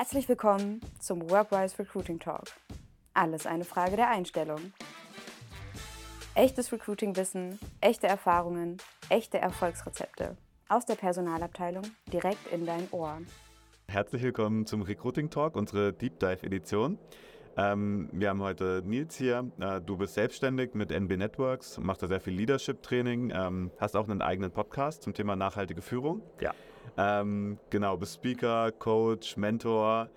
Herzlich willkommen zum Workwise Recruiting Talk. Alles eine Frage der Einstellung. Echtes Recruiting-Wissen, echte Erfahrungen, echte Erfolgsrezepte. Aus der Personalabteilung direkt in dein Ohr. Herzlich willkommen zum Recruiting Talk, unsere Deep Dive Edition. Ähm, wir haben heute Nils hier. Äh, du bist selbstständig mit NB Networks, machst da sehr viel Leadership-Training, ähm, hast auch einen eigenen Podcast zum Thema nachhaltige Führung. Ja. Ähm, genau, bist Speaker, Coach, Mentor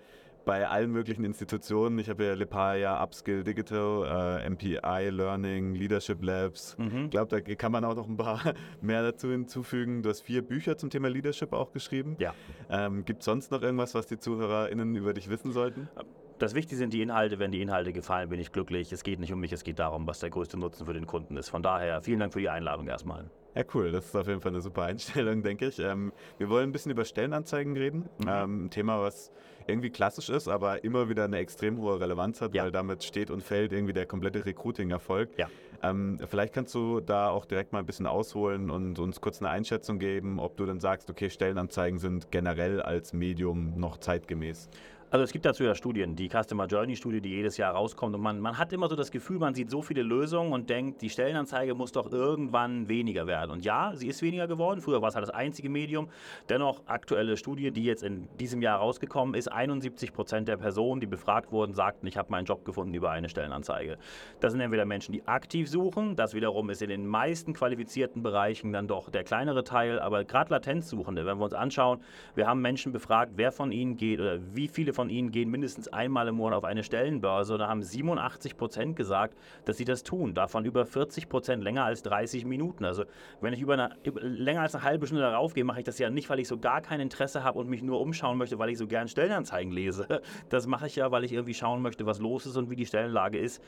bei allen möglichen Institutionen. Ich habe ja Lepaya, Upskill Digital, äh, MPI Learning, Leadership Labs. Mhm. Ich glaube, da kann man auch noch ein paar mehr dazu hinzufügen. Du hast vier Bücher zum Thema Leadership auch geschrieben. Ja. Ähm, Gibt es sonst noch irgendwas, was die ZuhörerInnen über dich wissen sollten? Das Wichtige sind die Inhalte. Wenn die Inhalte gefallen, bin ich glücklich. Es geht nicht um mich, es geht darum, was der größte Nutzen für den Kunden ist. Von daher, vielen Dank für die Einladung erstmal. Ja, cool. Das ist auf jeden Fall eine super Einstellung, denke ich. Ähm, wir wollen ein bisschen über Stellenanzeigen reden. Mhm. Ähm, ein Thema, was irgendwie klassisch ist, aber immer wieder eine extrem hohe Relevanz hat, Ja. weil damit steht und fällt irgendwie der komplette Recruiting-Erfolg. Ja. Ähm, vielleicht kannst du da auch direkt mal ein bisschen ausholen und uns kurz eine Einschätzung geben, ob du dann sagst, okay, Stellenanzeigen sind generell als Medium noch zeitgemäß. Also es gibt dazu ja Studien, die Customer Journey Studie, die jedes Jahr rauskommt und man, man hat immer so das Gefühl, man sieht so viele Lösungen und denkt, die Stellenanzeige muss doch irgendwann weniger werden. Und ja, sie ist weniger geworden. Früher war es halt das einzige Medium. Dennoch aktuelle Studie, die jetzt in diesem Jahr rausgekommen ist, 71 Prozent der Personen, die befragt wurden, sagten, ich habe meinen Job gefunden über eine Stellenanzeige. Das sind entweder Menschen, die aktiv suchen, das wiederum ist in den meisten qualifizierten Bereichen dann doch der kleinere Teil, aber gerade Latenzsuchende, wenn wir uns anschauen, wir haben Menschen befragt, wer von ihnen geht oder wie viele von ihnen gehen mindestens einmal im Monat auf eine Stellenbörse und da haben 87 Prozent gesagt, dass sie das tun. Davon über 40 Prozent länger als 30 Minuten. Also wenn ich über eine, länger als eine halbe Stunde darauf gehe, mache ich das ja nicht, weil ich so gar kein Interesse habe und mich nur umschauen möchte, weil ich so gern Stellenanzeigen lese. Das mache ich ja, weil ich irgendwie schauen möchte, was los ist und wie die Stellenlage ist.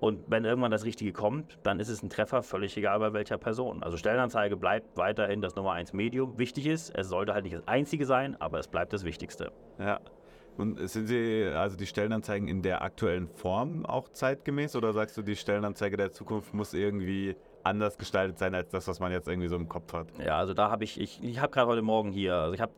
Und wenn irgendwann das Richtige kommt, dann ist es ein Treffer, völlig egal bei welcher Person. Also Stellenanzeige bleibt weiterhin das Nummer 1 Medium. Wichtig ist, es sollte halt nicht das einzige sein, aber es bleibt das Wichtigste. Ja. Und sind sie, also die Stellenanzeigen in der aktuellen Form auch zeitgemäß oder sagst du, die Stellenanzeige der Zukunft muss irgendwie anders gestaltet sein als das, was man jetzt irgendwie so im Kopf hat? Ja, also da habe ich, ich, ich habe gerade heute Morgen hier, also ich habe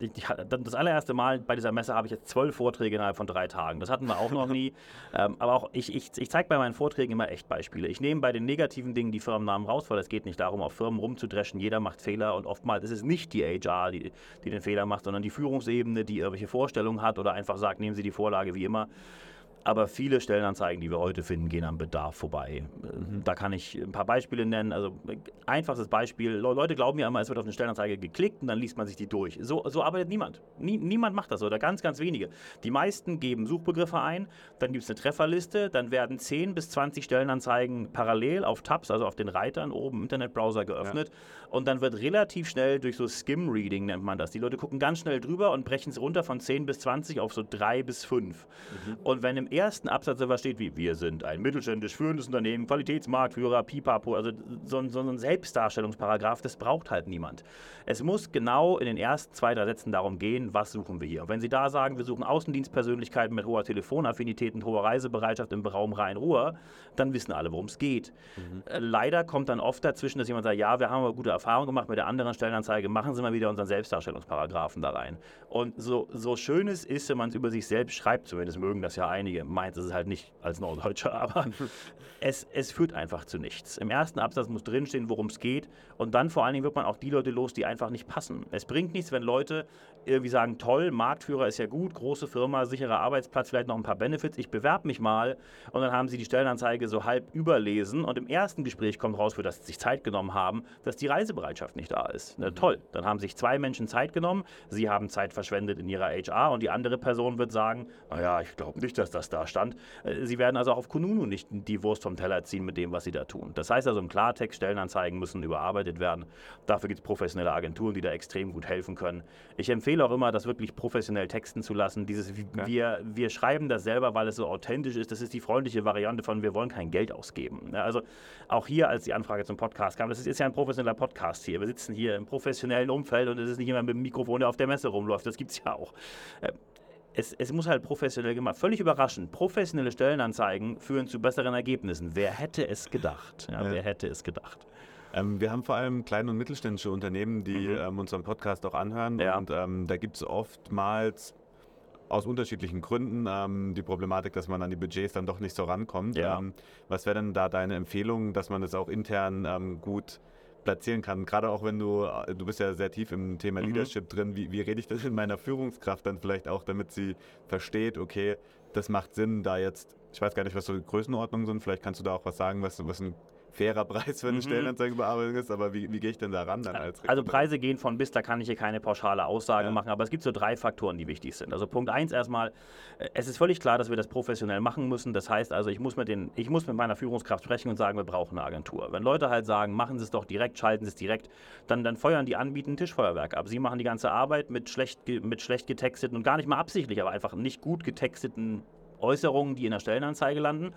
das allererste Mal bei dieser Messe habe ich jetzt zwölf Vorträge innerhalb von drei Tagen. Das hatten wir auch noch nie. ähm, aber auch ich, ich, ich zeige bei meinen Vorträgen immer Echtbeispiele. Ich nehme bei den negativen Dingen die Firmennamen raus, weil es geht nicht darum, auf Firmen rumzudreschen. Jeder macht Fehler und oftmals ist es nicht die HR, die, die den Fehler macht, sondern die Führungsebene, die irgendwelche Vorstellungen hat oder einfach sagt, nehmen Sie die Vorlage wie immer. Aber viele Stellenanzeigen, die wir heute finden, gehen am Bedarf vorbei. Mhm. Da kann ich ein paar Beispiele nennen. Also einfachstes Beispiel, Le- Leute glauben ja immer, es wird auf eine Stellenanzeige geklickt und dann liest man sich die durch. So, so arbeitet niemand. Nie, niemand macht das oder ganz, ganz wenige. Die meisten geben Suchbegriffe ein, dann gibt es eine Trefferliste, dann werden 10 bis 20 Stellenanzeigen parallel auf Tabs, also auf den Reitern oben im Internetbrowser geöffnet und dann wird relativ schnell durch so Skim-Reading nennt man das. Die Leute gucken ganz schnell drüber und brechen es runter von 10 bis 20 auf so 3 bis 5. Und wenn im ersten Absatz sowas steht wie wir sind ein mittelständisch führendes Unternehmen, Qualitätsmarktführer, Pipapo, also so, ein- so ein Selbstdarstellungsparagraph, das braucht halt niemand. Es muss genau in den ersten zwei, drei Sätzen darum gehen, was suchen wir hier. Und wenn Sie da sagen, wir suchen Außendienstpersönlichkeiten mit hoher Telefonaffinität und hoher Reisebereitschaft im Raum Rhein-Ruhr, dann wissen alle, worum es geht. Äh, Leider kommt dann oft dazwischen, dass jemand sagt, ja, wir haben aber gute Erfahrungen gemacht mit der anderen Stellenanzeige, machen Sie mal wieder unseren Selbstdarstellungsparagraphen da rein. Und so, so schön es ist, wenn man es über sich selbst schreibt, zumindest mögen das ja einige, meint es halt nicht als Norddeutscher, aber es, es führt einfach zu nichts. Im ersten Absatz muss drinstehen, worum es geht und dann vor allen Dingen wird man auch die Leute los, die einfach nicht passen. Es bringt nichts, wenn Leute irgendwie sagen, toll, Marktführer ist ja gut, große Firma, sicherer Arbeitsplatz, vielleicht noch ein paar Benefits, ich bewerbe mich mal und dann haben sie die Stellenanzeige so halb überlesen und im ersten Gespräch kommt raus, für das sie sich Zeit genommen haben, dass die Reisebereitschaft nicht da ist. Na, toll, dann haben sich zwei Menschen Zeit genommen, sie haben Zeit verschwendet in ihrer HR und die andere Person wird sagen, naja, ich glaube nicht, dass das da stand. Äh, Sie werden also auch auf Kununu nicht die Wurst vom Teller ziehen mit dem, was sie da tun. Das heißt also im Klartext, Stellenanzeigen müssen überarbeitet werden. Dafür gibt es professionelle Agenturen, die da extrem gut helfen können. Ich empfehle auch immer, das wirklich professionell texten zu lassen. Dieses, wir, wir schreiben das selber, weil es so authentisch ist. Das ist die freundliche Variante von, wir wollen kein Geld ausgeben. Also auch hier, als die Anfrage zum Podcast kam, das ist, ist ja ein professioneller Podcast hier. Wir sitzen hier im professionellen Umfeld und es ist nicht immer mit dem Mikrofon, der auf der Messe rumläuft. Das gibt es ja auch. Es, es, muss halt professionell gemacht. Völlig überraschend. Professionelle Stellenanzeigen führen zu besseren Ergebnissen. Wer hätte es gedacht? Ja, Ja. Wer hätte es gedacht? Ähm, wir haben vor allem kleine und mittelständische Unternehmen, die Mhm. ähm, unseren Podcast auch anhören. Ja. Und ähm, da gibt es oftmals aus unterschiedlichen Gründen ähm, die Problematik, dass man an die Budgets dann doch nicht so rankommt. Ja. Ähm, was wäre denn da deine Empfehlung, dass man das auch intern ähm, gut platzieren kann. Gerade auch wenn du, äh, du bist ja sehr tief im Thema Mhm. Leadership drin, wie, wie rede ich das in meiner Führungskraft dann vielleicht auch, damit sie versteht, okay, das macht Sinn, da jetzt, ich weiß gar nicht, was so die Größenordnungen sind, vielleicht kannst du da auch was sagen, was, was ein fairer Preis für eine Mhm. Stellenanzeigenbearbeitung ist, aber wie, wie gehe ich denn da ran dann als Also? Preise gehen von bis, da kann ich hier keine pauschale Aussage Ja. machen, aber es gibt so drei Faktoren, die wichtig sind. Also Punkt eins erstmal, äh, es ist völlig klar, dass wir das professionell machen müssen. Das heißt also, ich muss mit, den, ich muss mit meiner Führungskraft sprechen und sagen, wir brauchen eine Agentur. Wenn Leute halt sagen, machen Sie es doch direkt, schalten Sie es direkt, dann, dann feuern die Anbieten ein Tischfeuerwerk ab. Sie machen die ganze Arbeit mit schlecht, mit schlecht getexteten und gar nicht mal absichtlich, aber einfach nicht gut getexteten Äußerungen, die in der Stellenanzeige landen.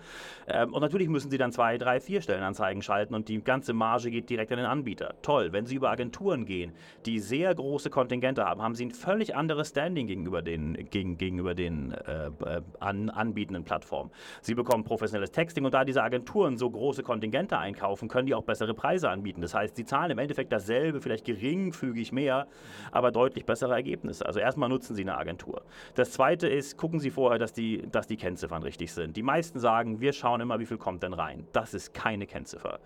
Ähm, und natürlich müssen Sie dann zwei, drei, vier Stellenanzeigen schalten und die ganze Marge geht direkt an den Anbieter. Toll. Wenn Sie über Agenturen gehen, die sehr große Kontingente haben, haben Sie ein völlig anderes Standing gegenüber den, gegen, gegenüber den äh, äh, an, anbietenden Plattformen. Sie bekommen professionelles Texting und da diese Agenturen so große Kontingente einkaufen, können die auch bessere Preise anbieten. Das heißt, sie zahlen im Endeffekt dasselbe, vielleicht geringfügig mehr, aber deutlich bessere Ergebnisse. Also erstmal nutzen Sie eine Agentur. Das zweite ist, gucken Sie vorher, dass die, dass die Kennziffern richtig sind. Die meisten sagen, wir schauen immer, wie viel kommt denn rein. Das ist keine Kennziffer.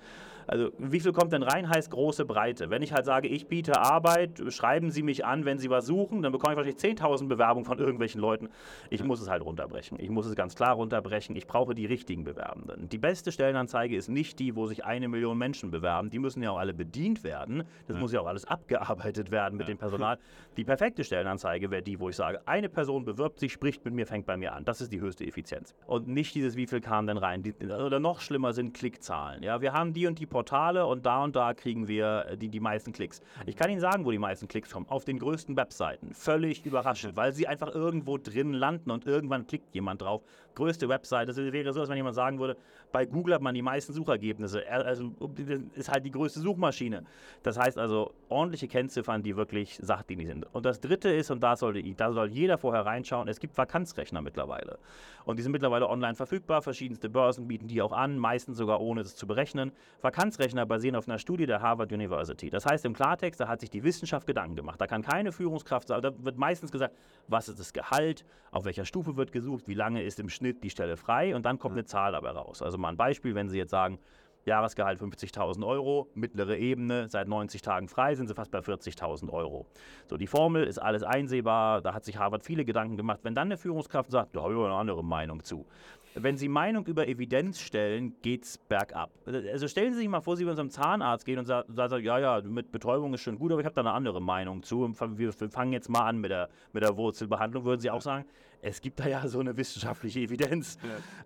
Also wie viel kommt denn rein, heißt große Breite. Wenn ich halt sage, ich biete Arbeit, schreiben Sie mich an, wenn Sie was suchen, dann bekomme ich wahrscheinlich 10.000 Bewerbungen von irgendwelchen Leuten. Ich muss es halt runterbrechen. Ich muss es ganz klar runterbrechen. Ich brauche die richtigen Bewerbenden. Die beste Stellenanzeige ist nicht die, wo sich eine Million Menschen bewerben. Die müssen ja auch alle bedient werden. Das muss ja auch alles abgearbeitet werden mit dem Personal. Die perfekte Stellenanzeige wäre die, wo ich sage, eine Person bewirbt sich, spricht mit mir, fängt bei mir an. Das ist die höchste Effizienz. Und nicht dieses, wie viel kam denn rein. Die, oder noch schlimmer sind Klickzahlen. Ja, wir haben die und die Portale und da und da kriegen wir äh, die, die meisten Klicks. Ich kann Ihnen sagen, wo die meisten Klicks kommen. Auf den größten Webseiten. Völlig überraschend, weil sie einfach irgendwo drin landen und irgendwann klickt jemand drauf. Größte Webseite, das wäre so, als wenn jemand sagen würde, bei Google hat man die meisten Suchergebnisse. Er- Also ist halt die größte Suchmaschine. Das heißt also ordentliche Kennziffern, die wirklich sachdienlich sind. Und das dritte ist, und da, sollte, da soll jeder vorher reinschauen, es gibt Vakanzrechner mittlerweile. Und die sind mittlerweile online verfügbar. Verschiedenste Börsen bieten die auch an, meistens sogar ohne es zu berechnen. Vakanzrechner basieren auf einer Studie der Harvard University. Das heißt im Klartext, da hat sich die Wissenschaft Gedanken gemacht. Da kann keine Führungskraft sagen, da wird meistens gesagt, was ist das Gehalt, auf welcher Stufe wird gesucht, wie lange ist im Schnitt die Stelle frei und dann kommt eine Zahl dabei raus. Also mal ein Beispiel, wenn Sie jetzt sagen, Jahresgehalt 50.000 Euro, mittlere Ebene, seit 90 Tagen frei, sind sie fast bei 40.000 Euro. So, die Formel ist alles einsehbar, da hat sich Harvard viele Gedanken gemacht. Wenn dann eine Führungskraft sagt, da habe ich eine andere Meinung zu. Wenn Sie Meinung über Evidenz stellen, geht's bergab. Also stellen Sie sich mal vor, Sie würden zum Zahnarzt gehen und sa- sagen, ja, ja, mit Betäubung ist schon gut, aber ich habe da eine andere Meinung zu. Wir fangen jetzt mal an mit der, mit der Wurzelbehandlung. Würden Sie auch sagen, es gibt da ja so eine wissenschaftliche Evidenz.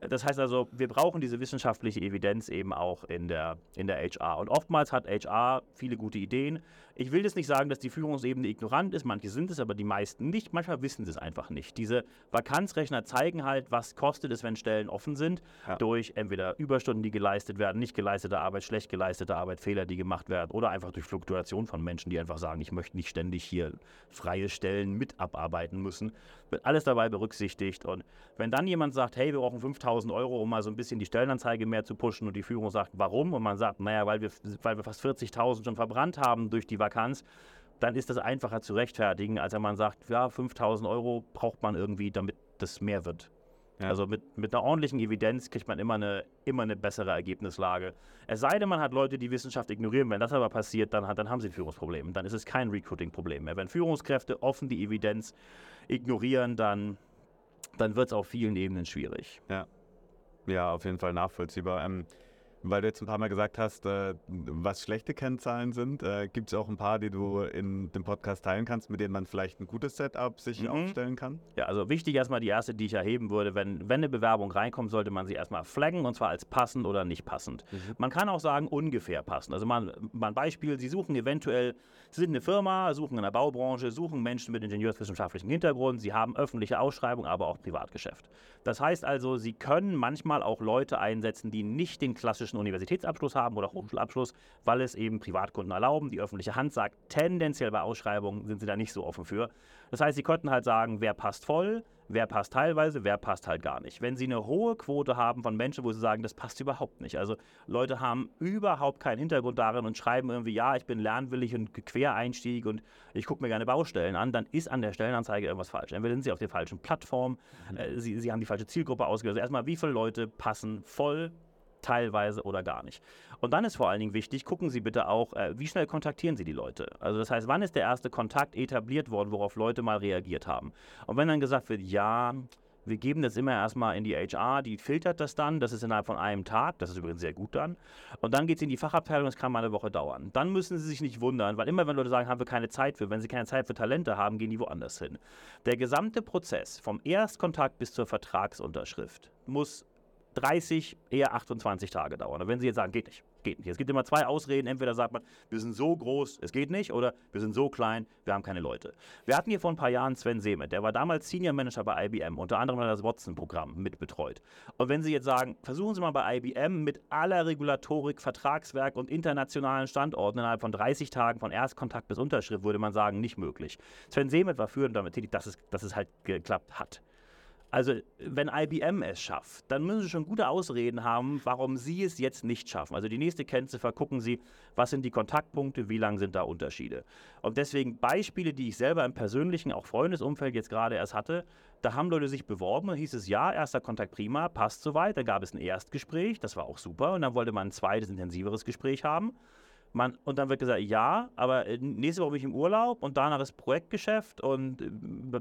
Das heißt also, wir brauchen diese wissenschaftliche Evidenz eben auch in der, in der HR. Und oftmals hat HR viele gute Ideen. Ich will das nicht sagen, dass die Führungsebene ignorant ist, manche sind es, aber die meisten nicht. Manchmal wissen sie es einfach nicht. Diese Vakanzrechner zeigen halt, was kostet es, wenn Stellen offen sind, Ja. durch entweder Überstunden, die geleistet werden, nicht geleistete Arbeit, schlecht geleistete Arbeit, Fehler, die gemacht werden, oder einfach durch Fluktuation von Menschen, die einfach sagen, ich möchte nicht ständig hier freie Stellen mit abarbeiten müssen. Wird alles dabei berücksichtigt. Und wenn dann jemand sagt, hey, wir brauchen 5000 Euro, um mal so ein bisschen die Stellenanzeige mehr zu pushen und die Führung sagt, warum? Und man sagt, naja, weil wir, weil wir fast 40.000 schon verbrannt haben durch die Vakanz, dann ist das einfacher zu rechtfertigen, als wenn man sagt, ja, 5000 Euro braucht man irgendwie, damit das mehr wird. Ja. Also mit, mit einer ordentlichen Evidenz kriegt man immer eine, immer eine bessere Ergebnislage. Es sei denn, man hat Leute, die Wissenschaft ignorieren. Wenn das aber passiert, dann, hat, dann haben sie ein Führungsproblem. Dann ist es kein Recruiting-Problem mehr. Wenn Führungskräfte offen die Evidenz ignorieren, dann, dann wird es auf vielen Ebenen schwierig. Ja, auf jeden Fall nachvollziehbar. Ähm, weil du jetzt ein paar Mal gesagt hast, äh, was schlechte Kennzahlen sind, äh, gibt es auch ein paar, die du in dem Podcast teilen kannst, mit denen man vielleicht ein gutes Setup sich Mhm. aufstellen kann? Ja, also wichtig erstmal die erste, die ich erheben würde. Wenn, wenn eine Bewerbung reinkommt, sollte man sie erstmal flaggen und zwar als passend oder nicht passend. Man kann auch sagen, ungefähr passend. Also mal, mal ein Beispiel, Sie suchen eventuell, Sie sind eine Firma, suchen in der Baubranche, suchen Menschen mit ingenieurswissenschaftlichem Hintergrund, Sie haben öffentliche Ausschreibung, aber auch Privatgeschäft. Das heißt also, Sie können manchmal auch Leute einsetzen, die nicht den klassischen klassischen Universitätsabschluss haben oder Hochschulabschluss, weil es eben Privatkunden erlauben. Die öffentliche Hand sagt, tendenziell bei Ausschreibungen sind sie da nicht so offen für. Das heißt, sie könnten halt sagen, wer passt voll, wer passt teilweise, wer passt halt gar nicht. Wenn Sie eine hohe Quote haben von Menschen, wo Sie sagen, das passt überhaupt nicht. Also Leute haben überhaupt keinen Hintergrund darin und schreiben irgendwie, ja, ich bin lernwillig und Quereinstieg und ich gucke mir gerne Baustellen an, dann ist an der Stellenanzeige irgendwas falsch. Entweder sind Sie auf der falschen Plattform, mhm. äh, Sie, Sie haben die falsche Zielgruppe ausgewählt. Also erstmal, wie viele Leute passen voll teilweise oder gar nicht. Und dann ist vor allen Dingen wichtig, gucken Sie bitte auch, äh, wie schnell kontaktieren Sie die Leute. Also das heißt, wann ist der erste Kontakt etabliert worden, worauf Leute mal reagiert haben. Und wenn dann gesagt wird, ja, wir geben das immer erstmal in die HR, die filtert das dann, das ist innerhalb von einem Tag, das ist übrigens sehr gut dann. Und dann geht es in die Fachabteilung, das kann mal eine Woche dauern. Dann müssen Sie sich nicht wundern, weil immer wenn Leute sagen, haben wir keine Zeit für, wenn sie keine Zeit für Talente haben, gehen die woanders hin. Der gesamte Prozess vom Erstkontakt bis zur Vertragsunterschrift muss 30, eher 28 Tage dauern. Und wenn Sie jetzt sagen, geht nicht, geht nicht. Es gibt immer zwei Ausreden. Entweder sagt man, wir sind so groß, es geht nicht, oder wir sind so klein, wir haben keine Leute. Wir hatten hier vor ein paar Jahren Sven Semet, der war damals Senior Manager bei IBM, unter anderem hat er das Watson-Programm mitbetreut. Und wenn Sie jetzt sagen, versuchen Sie mal bei IBM mit aller Regulatorik, Vertragswerk und internationalen Standorten innerhalb von 30 Tagen von Erstkontakt bis Unterschrift, würde man sagen, nicht möglich. Sven Semet war führend damit tätig, dass es, dass es halt geklappt hat. Also, wenn IBM es schafft, dann müssen Sie schon gute Ausreden haben, warum Sie es jetzt nicht schaffen. Also, die nächste Kennziffer gucken Sie, was sind die Kontaktpunkte, wie lang sind da Unterschiede. Und deswegen Beispiele, die ich selber im persönlichen, auch Freundesumfeld jetzt gerade erst hatte, da haben Leute sich beworben und hieß es, ja, erster Kontakt prima, passt soweit. Dann gab es ein Erstgespräch, das war auch super. Und dann wollte man ein zweites, intensiveres Gespräch haben. Man, und dann wird gesagt, ja, aber äh, nächste Woche bin ich im Urlaub und danach ist Projektgeschäft und äh,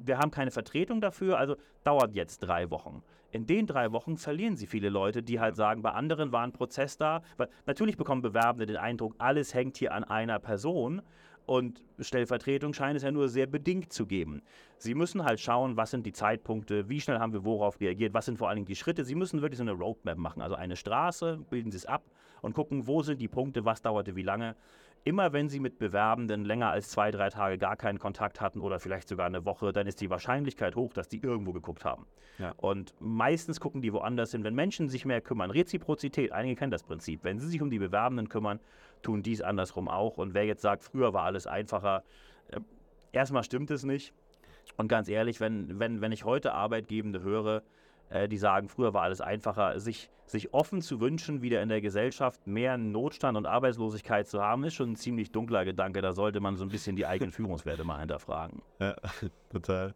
wir haben keine Vertretung dafür, also dauert jetzt drei Wochen. In den drei Wochen verlieren sie viele Leute, die halt sagen, bei anderen war ein Prozess da. Weil natürlich bekommen Bewerbende den Eindruck, alles hängt hier an einer Person und Stellvertretung scheint es ja nur sehr bedingt zu geben. Sie müssen halt schauen, was sind die Zeitpunkte, wie schnell haben wir worauf reagiert, was sind vor allen Dingen die Schritte. Sie müssen wirklich so eine Roadmap machen, also eine Straße, bilden Sie es ab und gucken, wo sind die Punkte, was dauerte wie lange. Immer wenn Sie mit Bewerbenden länger als zwei, drei Tage gar keinen Kontakt hatten oder vielleicht sogar eine Woche, dann ist die Wahrscheinlichkeit hoch, dass die irgendwo geguckt haben. Ja. Und meistens gucken die woanders hin. Wenn Menschen sich mehr kümmern, Reziprozität, einige kennen das Prinzip, wenn sie sich um die Bewerbenden kümmern, tun dies andersrum auch. Und wer jetzt sagt, früher war alles einfacher, äh, erstmal stimmt es nicht. Und ganz ehrlich, wenn, wenn, wenn ich heute Arbeitgebende höre, äh, die sagen, früher war alles einfacher, sich sich offen zu wünschen, wieder in der Gesellschaft mehr Notstand und Arbeitslosigkeit zu haben, ist schon ein ziemlich dunkler Gedanke. Da sollte man so ein bisschen die eigenen Führungswerte mal hinterfragen. Ja, total.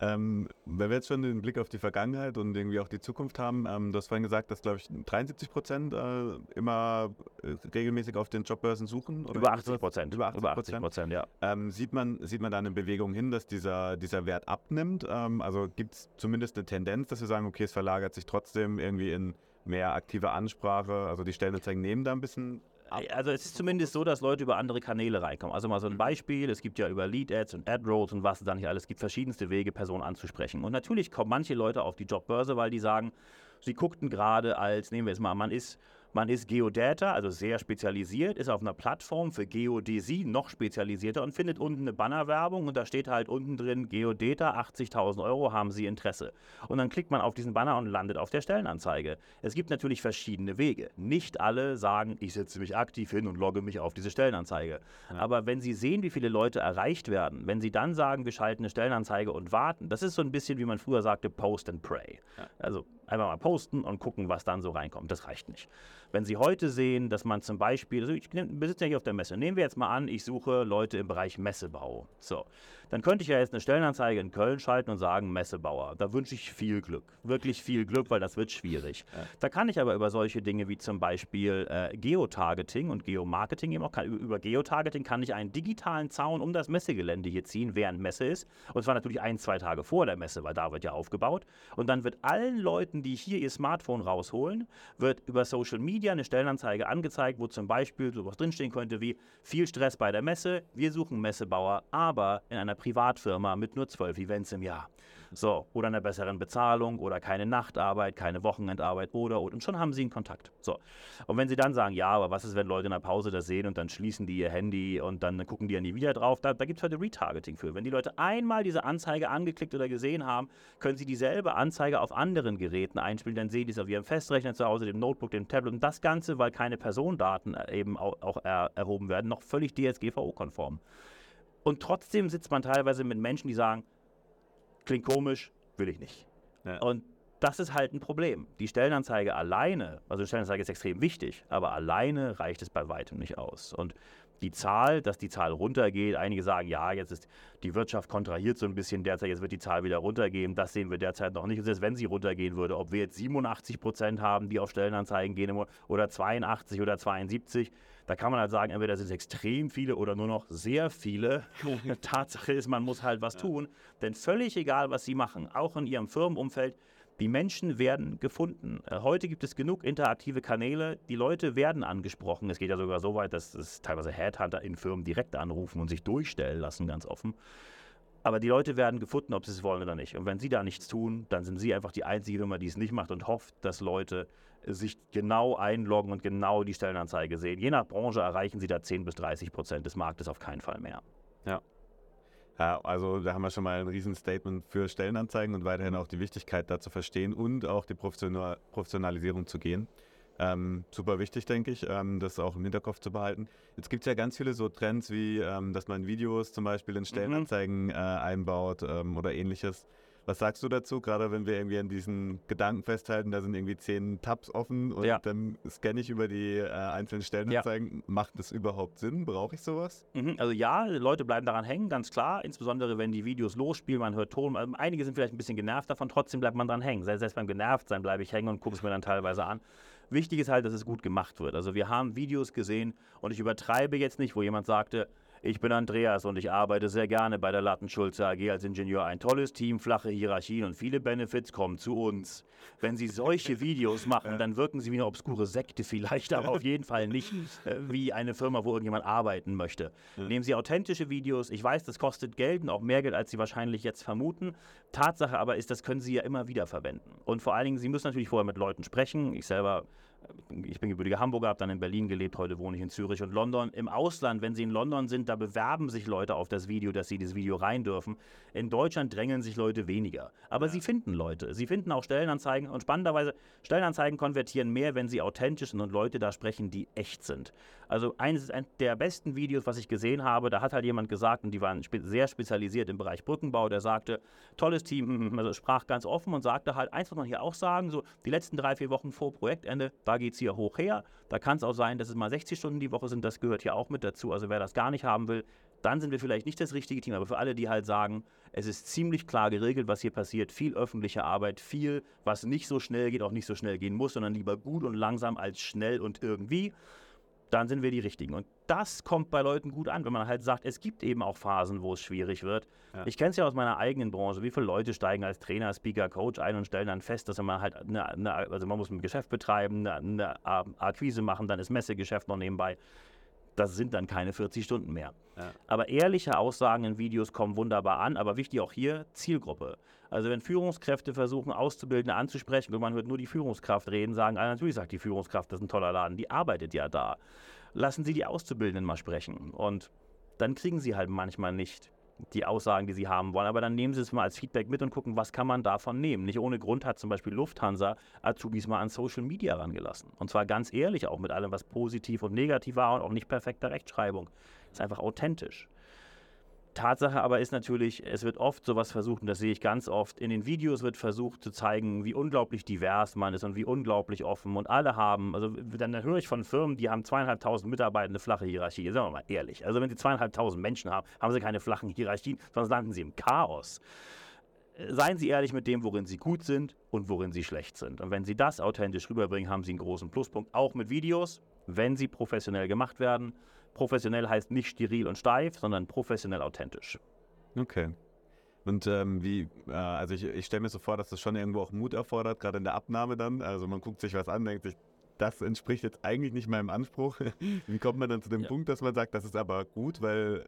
Ähm, wenn wir jetzt schon den Blick auf die Vergangenheit und irgendwie auch die Zukunft haben, ähm, du hast vorhin gesagt, dass, glaube ich, 73 Prozent äh, immer äh, regelmäßig auf den Jobbörsen suchen. Oder über 80 Prozent. Über 80 Prozent, ja. Ähm, sieht, man, sieht man da eine Bewegung hin, dass dieser, dieser Wert abnimmt? Ähm, also gibt es zumindest eine Tendenz, dass wir sagen, okay, es verlagert sich trotzdem irgendwie in mehr aktive Ansprache. Also die Stellenanzeigen nehmen da ein bisschen. Also es ist zumindest so, dass Leute über andere Kanäle reinkommen. Also mal so ein Beispiel, es gibt ja über Lead-Ads und Ad-Rolls und was es da nicht alles gibt, verschiedenste Wege, Personen anzusprechen. Und natürlich kommen manche Leute auf die Jobbörse, weil die sagen, sie guckten gerade als, nehmen wir es mal, man ist man ist Geodata, also sehr spezialisiert, ist auf einer Plattform für Geodäsie noch spezialisierter und findet unten eine Bannerwerbung und da steht halt unten drin Geodata, 80.000 Euro, haben Sie Interesse. Und dann klickt man auf diesen Banner und landet auf der Stellenanzeige. Es gibt natürlich verschiedene Wege. Nicht alle sagen, ich setze mich aktiv hin und logge mich auf diese Stellenanzeige. Ja. Aber wenn Sie sehen, wie viele Leute erreicht werden, wenn Sie dann sagen, wir schalten eine Stellenanzeige und warten, das ist so ein bisschen, wie man früher sagte, Post and Pray. Ja. Also einfach mal posten und gucken, was dann so reinkommt. Das reicht nicht. Wenn Sie heute sehen, dass man zum Beispiel, also ich besitze ja hier auf der Messe, nehmen wir jetzt mal an, ich suche Leute im Bereich Messebau. So, dann könnte ich ja jetzt eine Stellenanzeige in Köln schalten und sagen, Messebauer. Da wünsche ich viel Glück. Wirklich viel Glück, weil das wird schwierig. Ja. Da kann ich aber über solche Dinge wie zum Beispiel äh, Geotargeting und Geomarketing eben auch, kann, über Geotargeting kann ich einen digitalen Zaun um das Messegelände hier ziehen, während Messe ist. Und zwar natürlich ein, zwei Tage vor der Messe, weil da wird ja aufgebaut. Und dann wird allen Leuten, die hier ihr Smartphone rausholen, wird über Social Media eine Stellenanzeige angezeigt, wo zum Beispiel sowas drinstehen könnte wie viel Stress bei der Messe, wir suchen Messebauer, aber in einer Privatfirma mit nur zwölf Events im Jahr. So, oder einer besseren Bezahlung oder keine Nachtarbeit, keine Wochenendarbeit oder, oder und schon haben sie einen Kontakt. So. Und wenn sie dann sagen, ja, aber was ist, wenn Leute in der Pause das sehen und dann schließen die ihr Handy und dann gucken die ja nie wieder drauf, da, da gibt es heute Retargeting für. Wenn die Leute einmal diese Anzeige angeklickt oder gesehen haben, können sie dieselbe Anzeige auf anderen Geräten einspielen, dann sehen die es auf ihrem Festrechner zu Hause, dem Notebook, dem Tablet und das Ganze, weil keine Personendaten äh, eben auch, auch er, erhoben werden, noch völlig DSGVO-konform. Und trotzdem sitzt man teilweise mit Menschen, die sagen, klingt komisch, will ich nicht. Ja. Und das ist halt ein Problem. Die Stellenanzeige alleine, also die Stellenanzeige ist extrem wichtig, aber alleine reicht es bei weitem nicht aus. Und die Zahl, dass die Zahl runtergeht, einige sagen, ja, jetzt ist die Wirtschaft kontrahiert so ein bisschen derzeit, jetzt wird die Zahl wieder runtergehen, das sehen wir derzeit noch nicht. Und selbst wenn sie runtergehen würde, ob wir jetzt 87 Prozent haben, die auf Stellenanzeigen gehen, oder 82 oder 72, da kann man halt sagen, entweder sind es extrem viele oder nur noch sehr viele. Tatsache ist, man muss halt was tun. Denn völlig egal, was sie machen, auch in ihrem Firmenumfeld, die Menschen werden gefunden. Äh, heute gibt es genug interaktive Kanäle. Die Leute werden angesprochen. Es geht ja sogar so weit, dass es teilweise Headhunter in Firmen direkt anrufen und sich durchstellen lassen, ganz offen. Aber die Leute werden gefunden, ob sie es wollen oder nicht. Und wenn sie da nichts tun, dann sind sie einfach die einzige Firma, die es nicht macht und hofft, dass Leute sich genau einloggen und genau die Stellenanzeige sehen. Je nach Branche erreichen sie da 10 bis 30 Prozent des Marktes auf keinen Fall mehr. Ja. Ja, also da haben wir schon mal ein Riesenstatement für Stellenanzeigen und weiterhin auch die Wichtigkeit da zu verstehen und auch die Professionalisierung zu gehen. Ähm, super wichtig, denke ich, ähm, das auch im Hinterkopf zu behalten. Jetzt gibt es ja ganz viele so Trends wie, ähm, dass man Videos zum Beispiel in mhm. Stellenanzeigen mhm. äh, einbaut ähm, oder ähnliches. Was sagst du dazu, gerade wenn wir irgendwie an diesen Gedanken festhalten, da sind irgendwie zehn Tabs offen und ja. dann scanne ich über die äh, einzelnen Stellenanzeigen. Ja. Macht das überhaupt Sinn? Brauche ich sowas? Mhm, also ja, Leute bleiben daran hängen, ganz klar. Insbesondere wenn die Videos losspielen, man hört Ton. Also einige sind vielleicht ein bisschen genervt davon, trotzdem bleibt man dran hängen. Selbst beim Genervtsein bleibe ich hängen und gucke es mir dann teilweise an. Wichtig ist halt, dass es gut gemacht wird. Also wir haben Videos gesehen und ich übertreibe jetzt nicht, wo jemand sagte, ich bin Andreas und ich arbeite sehr gerne bei der Lattenschulze AG als Ingenieur. Ein tolles Team, flache Hierarchien und viele Benefits kommen zu uns. Wenn Sie solche Videos machen, dann wirken Sie wie eine obskure Sekte vielleicht, aber auf jeden Fall nicht äh, wie eine Firma, wo irgendjemand arbeiten möchte. Nehmen Sie authentische Videos. Ich weiß, das kostet Geld und auch mehr Geld, als Sie wahrscheinlich jetzt vermuten. Tatsache aber ist, das können Sie ja immer wieder verwenden. Und vor allen Dingen, Sie müssen natürlich vorher mit Leuten sprechen. Ich selber ich bin gebürtiger Hamburger, habe dann in Berlin gelebt, heute wohne ich in Zürich und London. Im Ausland, wenn Sie in London sind, da bewerben sich Leute auf das Video, dass sie dieses Video rein dürfen. In Deutschland drängeln sich Leute weniger. Aber ja. sie finden Leute. Sie finden auch Stellenanzeigen und spannenderweise, Stellenanzeigen konvertieren mehr, wenn sie authentisch sind und Leute da sprechen, die echt sind. Also eines der besten Videos, was ich gesehen habe, da hat halt jemand gesagt, und die waren sehr spezialisiert im Bereich Brückenbau, der sagte, tolles Team, also sprach ganz offen und sagte halt, eins muss man hier auch sagen, so die letzten drei, vier Wochen vor Projektende, da geht es hier hoch her. Da kann es auch sein, dass es mal 60 Stunden die Woche sind, das gehört hier auch mit dazu. Also wer das gar nicht haben will, dann sind wir vielleicht nicht das richtige Team. Aber für alle, die halt sagen, es ist ziemlich klar geregelt, was hier passiert, viel öffentliche Arbeit, viel, was nicht so schnell geht, auch nicht so schnell gehen muss, sondern lieber gut und langsam als schnell und irgendwie dann sind wir die Richtigen. Und das kommt bei Leuten gut an, wenn man halt sagt, es gibt eben auch Phasen, wo es schwierig wird. Ja. Ich kenne es ja aus meiner eigenen Branche. Wie viele Leute steigen als Trainer, Speaker, Coach ein und stellen dann fest, dass man halt eine, eine, also man muss ein Geschäft betreiben, eine, eine Akquise machen, dann ist Messegeschäft noch nebenbei das sind dann keine 40 Stunden mehr. Ja. Aber ehrliche Aussagen in Videos kommen wunderbar an, aber wichtig auch hier Zielgruppe. Also wenn Führungskräfte versuchen, Auszubildende anzusprechen und man hört nur die Führungskraft reden, sagen, ah, natürlich sagt die Führungskraft, das ist ein toller Laden, die arbeitet ja da. Lassen Sie die Auszubildenden mal sprechen. Und dann kriegen sie halt manchmal nicht die Aussagen, die sie haben wollen. Aber dann nehmen sie es mal als Feedback mit und gucken, was kann man davon nehmen. Nicht ohne Grund hat zum Beispiel Lufthansa Azubis mal an Social Media rangelassen. Und zwar ganz ehrlich auch mit allem, was positiv und negativ war und auch nicht perfekte Rechtschreibung. Das ist einfach authentisch. Tatsache aber ist natürlich, es wird oft sowas versucht, und das sehe ich ganz oft, in den Videos wird versucht zu zeigen, wie unglaublich divers man ist und wie unglaublich offen und alle haben, also dann höre ich von Firmen, die haben zweieinhalbtausend Mitarbeiter eine flache Hierarchie. Sagen wir mal ehrlich, also wenn sie zweieinhalbtausend Menschen haben, haben sie keine flachen Hierarchien, sonst landen sie im Chaos. Seien Sie ehrlich mit dem, worin Sie gut sind und worin Sie schlecht sind. Und wenn Sie das authentisch rüberbringen, haben Sie einen großen Pluspunkt, auch mit Videos, wenn sie professionell gemacht werden. Professionell heißt nicht steril und steif, sondern professionell authentisch. Okay. Und ähm, wie, äh, also ich, ich stelle mir so vor, dass das schon irgendwo auch Mut erfordert, gerade in der Abnahme dann. Also man guckt sich was an, denkt sich, das entspricht jetzt eigentlich nicht meinem Anspruch. wie kommt man dann zu dem ja. Punkt, dass man sagt, das ist aber gut, weil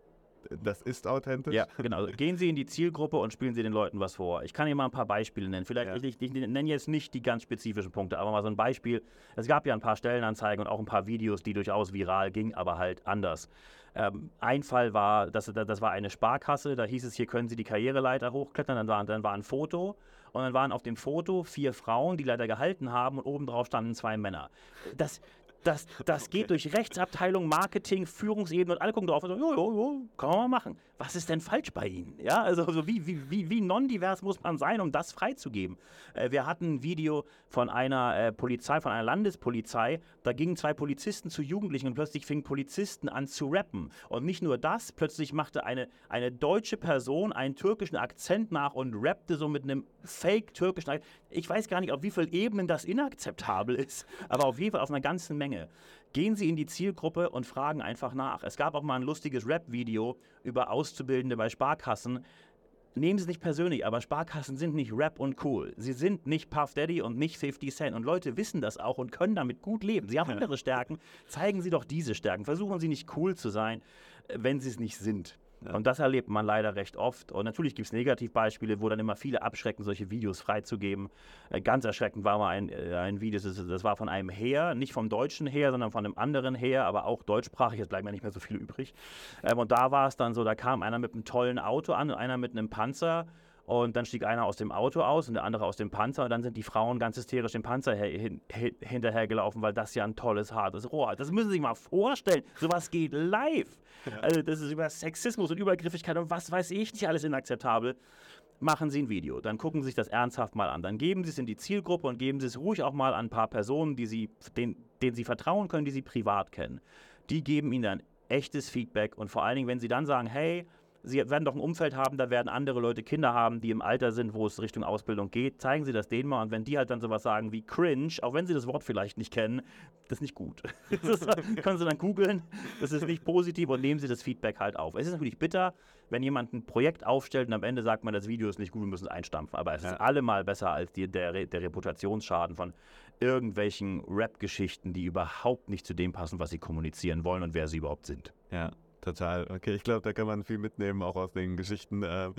das ist authentisch. Ja, genau. Gehen Sie in die Zielgruppe und spielen Sie den Leuten was vor. Ich kann Ihnen mal ein paar Beispiele nennen. Vielleicht, ja. ich, ich, ich nenne jetzt nicht die ganz spezifischen Punkte, aber mal so ein Beispiel. Es gab ja ein paar Stellenanzeigen und auch ein paar Videos, die durchaus viral gingen, aber halt anders. Ähm, ein Fall war, das, das war eine Sparkasse, da hieß es, hier können Sie die Karriereleiter hochklettern, dann war, dann war ein Foto und dann waren auf dem Foto vier Frauen, die leider gehalten haben und obendrauf standen zwei Männer. Das, das, das okay. geht durch Rechtsabteilung, Marketing, Führungsebene und alle gucken drauf und sagen, jo, jo, jo, kann man mal machen. Was ist denn falsch bei Ihnen? Ja, also, also wie, wie, wie, wie non-divers muss man sein, um das freizugeben? Äh, wir hatten ein Video von einer äh, Polizei, von einer Landespolizei, da gingen zwei Polizisten zu Jugendlichen und plötzlich fingen Polizisten an zu rappen. Und nicht nur das, plötzlich machte eine, eine deutsche Person einen türkischen Akzent nach und rappte so mit einem fake-türkischen Akzent. Ich weiß gar nicht, auf wie vielen Ebenen das inakzeptabel ist, aber auf jeden Fall auf einer ganzen Menge. Menge. Gehen Sie in die Zielgruppe und fragen einfach nach. Es gab auch mal ein lustiges Rap-Video über Auszubildende bei Sparkassen. Nehmen Sie es nicht persönlich, aber Sparkassen sind nicht Rap und cool. Sie sind nicht Puff Daddy und nicht 50 Cent. Und Leute wissen das auch und können damit gut leben. Sie haben andere Stärken. Zeigen Sie doch diese Stärken. Versuchen Sie nicht cool zu sein, wenn Sie es nicht sind. Ja. Und das erlebt man leider recht oft. Und natürlich gibt es Negativbeispiele, wo dann immer viele abschrecken, solche Videos freizugeben. Äh, ganz erschreckend war mal ein, äh, ein Video, das, war von einem Heer, nicht vom deutschen Heer, sondern von einem anderen Heer, aber auch deutschsprachig, es bleiben ja nicht mehr so viele übrig. Ähm, und da war es dann so, da kam einer mit einem tollen Auto an und einer mit einem Panzer und dann stieg einer aus dem Auto aus und der andere aus dem Panzer. Und dann sind die Frauen ganz hysterisch dem Panzer hin, hin, hinterhergelaufen, weil das ja ein tolles, hartes Rohr hat. Das müssen Sie sich mal vorstellen. Sowas geht live. Ja. Also das ist über Sexismus und Übergriffigkeit und was weiß ich nicht alles inakzeptabel. Machen Sie ein Video, dann gucken Sie sich das ernsthaft mal an. Dann geben Sie es in die Zielgruppe und geben Sie es ruhig auch mal an ein paar Personen, die Sie, denen, denen Sie vertrauen können, die Sie privat kennen. Die geben Ihnen dann echtes Feedback und vor allen Dingen, wenn Sie dann sagen, hey, Sie werden doch ein Umfeld haben, da werden andere Leute Kinder haben, die im Alter sind, wo es Richtung Ausbildung geht. Zeigen Sie das denen mal. Und wenn die halt dann sowas sagen wie cringe, auch wenn sie das Wort vielleicht nicht kennen, das ist nicht gut. Das können Sie dann googeln. Das ist nicht positiv und nehmen Sie das Feedback halt auf. Es ist natürlich bitter, wenn jemand ein Projekt aufstellt und am Ende sagt man, das Video ist nicht gut, wir müssen es einstampfen. Aber es ja. ist allemal besser als die, der, der Reputationsschaden von irgendwelchen Rap-Geschichten, die überhaupt nicht zu dem passen, was sie kommunizieren wollen und wer sie überhaupt sind. Ja. Total. Okay, ich glaube, da kann man viel mitnehmen, auch aus den Geschichten. Äh,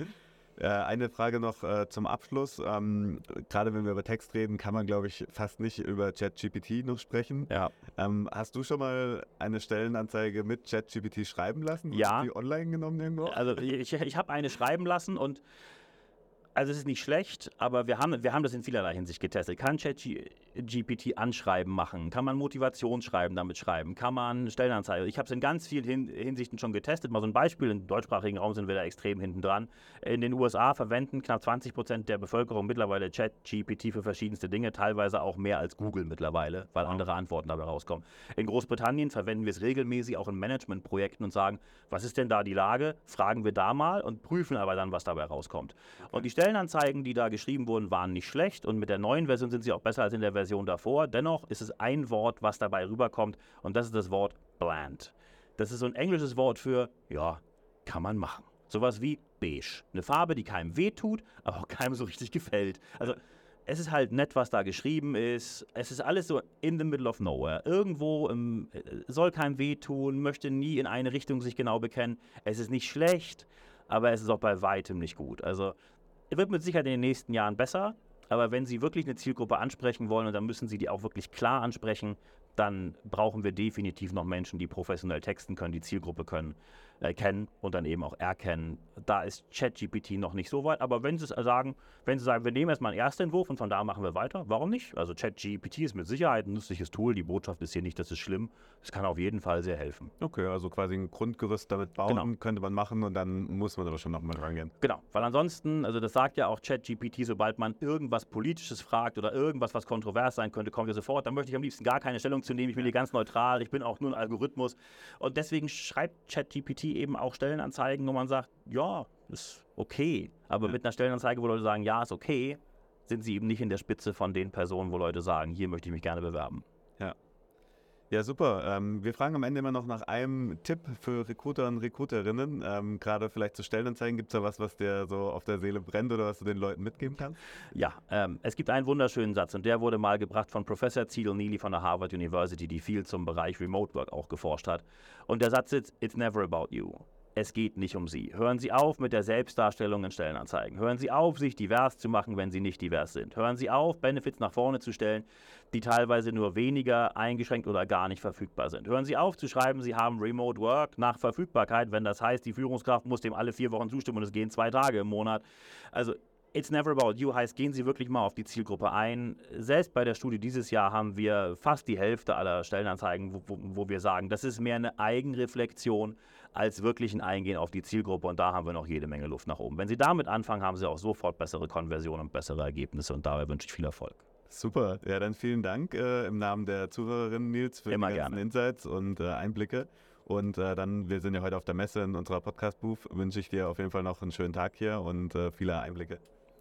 äh, eine Frage noch äh, zum Abschluss. Ähm, Gerade wenn wir über Text reden, kann man, glaube ich, fast nicht über ChatGPT noch sprechen. Ja. Ähm, hast du schon mal eine Stellenanzeige mit ChatGPT schreiben lassen? Ja. die online genommen irgendwo? Also ich, ich habe eine schreiben lassen und also es ist nicht schlecht, aber wir haben, wir haben das in vielerlei Hinsicht getestet. Kann ChatGPT Anschreiben machen? Kann man Motivationsschreiben damit schreiben? Kann man Stellenanzeigen? Ich habe es in ganz vielen Hinsichten schon getestet. Mal so ein Beispiel, im deutschsprachigen Raum sind wir da extrem hinten dran. In den USA verwenden knapp 20 Prozent der Bevölkerung mittlerweile ChatGPT für verschiedenste Dinge, teilweise auch mehr als Google mittlerweile, weil andere Antworten dabei rauskommen. In Großbritannien verwenden wir es regelmäßig auch in Managementprojekten und sagen, was ist denn da die Lage? Fragen wir da mal und prüfen aber dann, was dabei rauskommt. Und die Stellenanzeigen, die da geschrieben wurden, waren nicht schlecht und mit der neuen Version sind sie auch besser als in der Version davor. Dennoch ist es ein Wort, was dabei rüberkommt und das ist das Wort bland. Das ist so ein englisches Wort für, ja, kann man machen. Sowas wie beige. Eine Farbe, die keinem wehtut, aber auch keinem so richtig gefällt. Also es ist halt nett, was da geschrieben ist. Es ist alles so in the middle of nowhere. Irgendwo im, äh, soll keinem wehtun, möchte nie in eine Richtung sich genau bekennen. Es ist nicht schlecht, aber es ist auch bei weitem nicht gut. Also wird mit Sicherheit in den nächsten Jahren besser. Aber wenn Sie wirklich eine Zielgruppe ansprechen wollen, und dann müssen Sie die auch wirklich klar ansprechen, dann brauchen wir definitiv noch Menschen, die professionell texten können, die Zielgruppe können äh, kennen und dann eben auch erkennen. Da ist ChatGPT noch nicht so weit, aber wenn sie sagen, wenn sie sagen, wir nehmen erstmal einen Erstentwurf und von da machen wir weiter, warum nicht? Also ChatGPT ist mit Sicherheit ein nützliches Tool. Die Botschaft ist hier nicht, das ist schlimm. Es kann auf jeden Fall sehr helfen. Okay, also quasi ein Grundgerüst damit bauen genau. könnte man machen und dann muss man aber schon nochmal rangehen. Genau, weil ansonsten, also das sagt ja auch ChatGPT, sobald man irgendwas Politisches fragt oder irgendwas, was kontrovers sein könnte, kommt ja sofort. Dann möchte ich am liebsten gar keine Stellung zu nehmen. Ich bin hier ganz neutral. Ich bin auch nur ein Algorithmus. Und deswegen schreibt ChatGPT eben auch Stellenanzeigen, wo man sagt, ja, ist okay. Aber mit einer Stellenanzeige, wo Leute sagen, ja, ist okay, sind sie eben nicht in der Spitze von den Personen, wo Leute sagen, hier möchte ich mich gerne bewerben. Ja. Ja, super. Ähm, wir fragen am Ende immer noch nach einem Tipp für Recruiter und Recruiterinnen. Ähm, Gerade vielleicht zu Stellenanzeigen, gibt es da was, was dir so auf der Seele brennt oder was du den Leuten mitgeben kannst? Ja, ähm, es gibt einen wunderschönen Satz und der wurde mal gebracht von Professor Cedal Neely von der Harvard University, die viel zum Bereich Remote Work auch geforscht hat. Und der Satz ist, it's never about you. Es geht nicht um Sie. Hören Sie auf mit der Selbstdarstellung in Stellenanzeigen. Hören Sie auf, sich divers zu machen, wenn Sie nicht divers sind. Hören Sie auf, Benefits nach vorne zu stellen, die teilweise nur weniger eingeschränkt oder gar nicht verfügbar sind. Hören Sie auf zu schreiben, Sie haben Remote Work nach Verfügbarkeit, wenn das heißt, die Führungskraft muss dem alle vier Wochen zustimmen und es gehen zwei Tage im Monat. Also It's never about you heißt, gehen Sie wirklich mal auf die Zielgruppe ein. Selbst bei der Studie dieses Jahr haben wir fast die Hälfte aller Stellenanzeigen, wo, wo, wo wir sagen, das ist mehr eine Eigenreflexion als wirklich ein Eingehen auf die Zielgruppe und da haben wir noch jede Menge Luft nach oben. Wenn Sie damit anfangen, haben Sie auch sofort bessere Konversionen und bessere Ergebnisse und dabei wünsche ich viel Erfolg. Super, ja dann vielen Dank äh, im Namen der Zuhörerinnen Nils für Immer die ganzen gerne. Insights und äh, Einblicke. Und äh, dann, wir sind ja heute auf der Messe in unserer Podcast-Booth, wünsche ich dir auf jeden Fall noch einen schönen Tag hier und äh, viele Einblicke.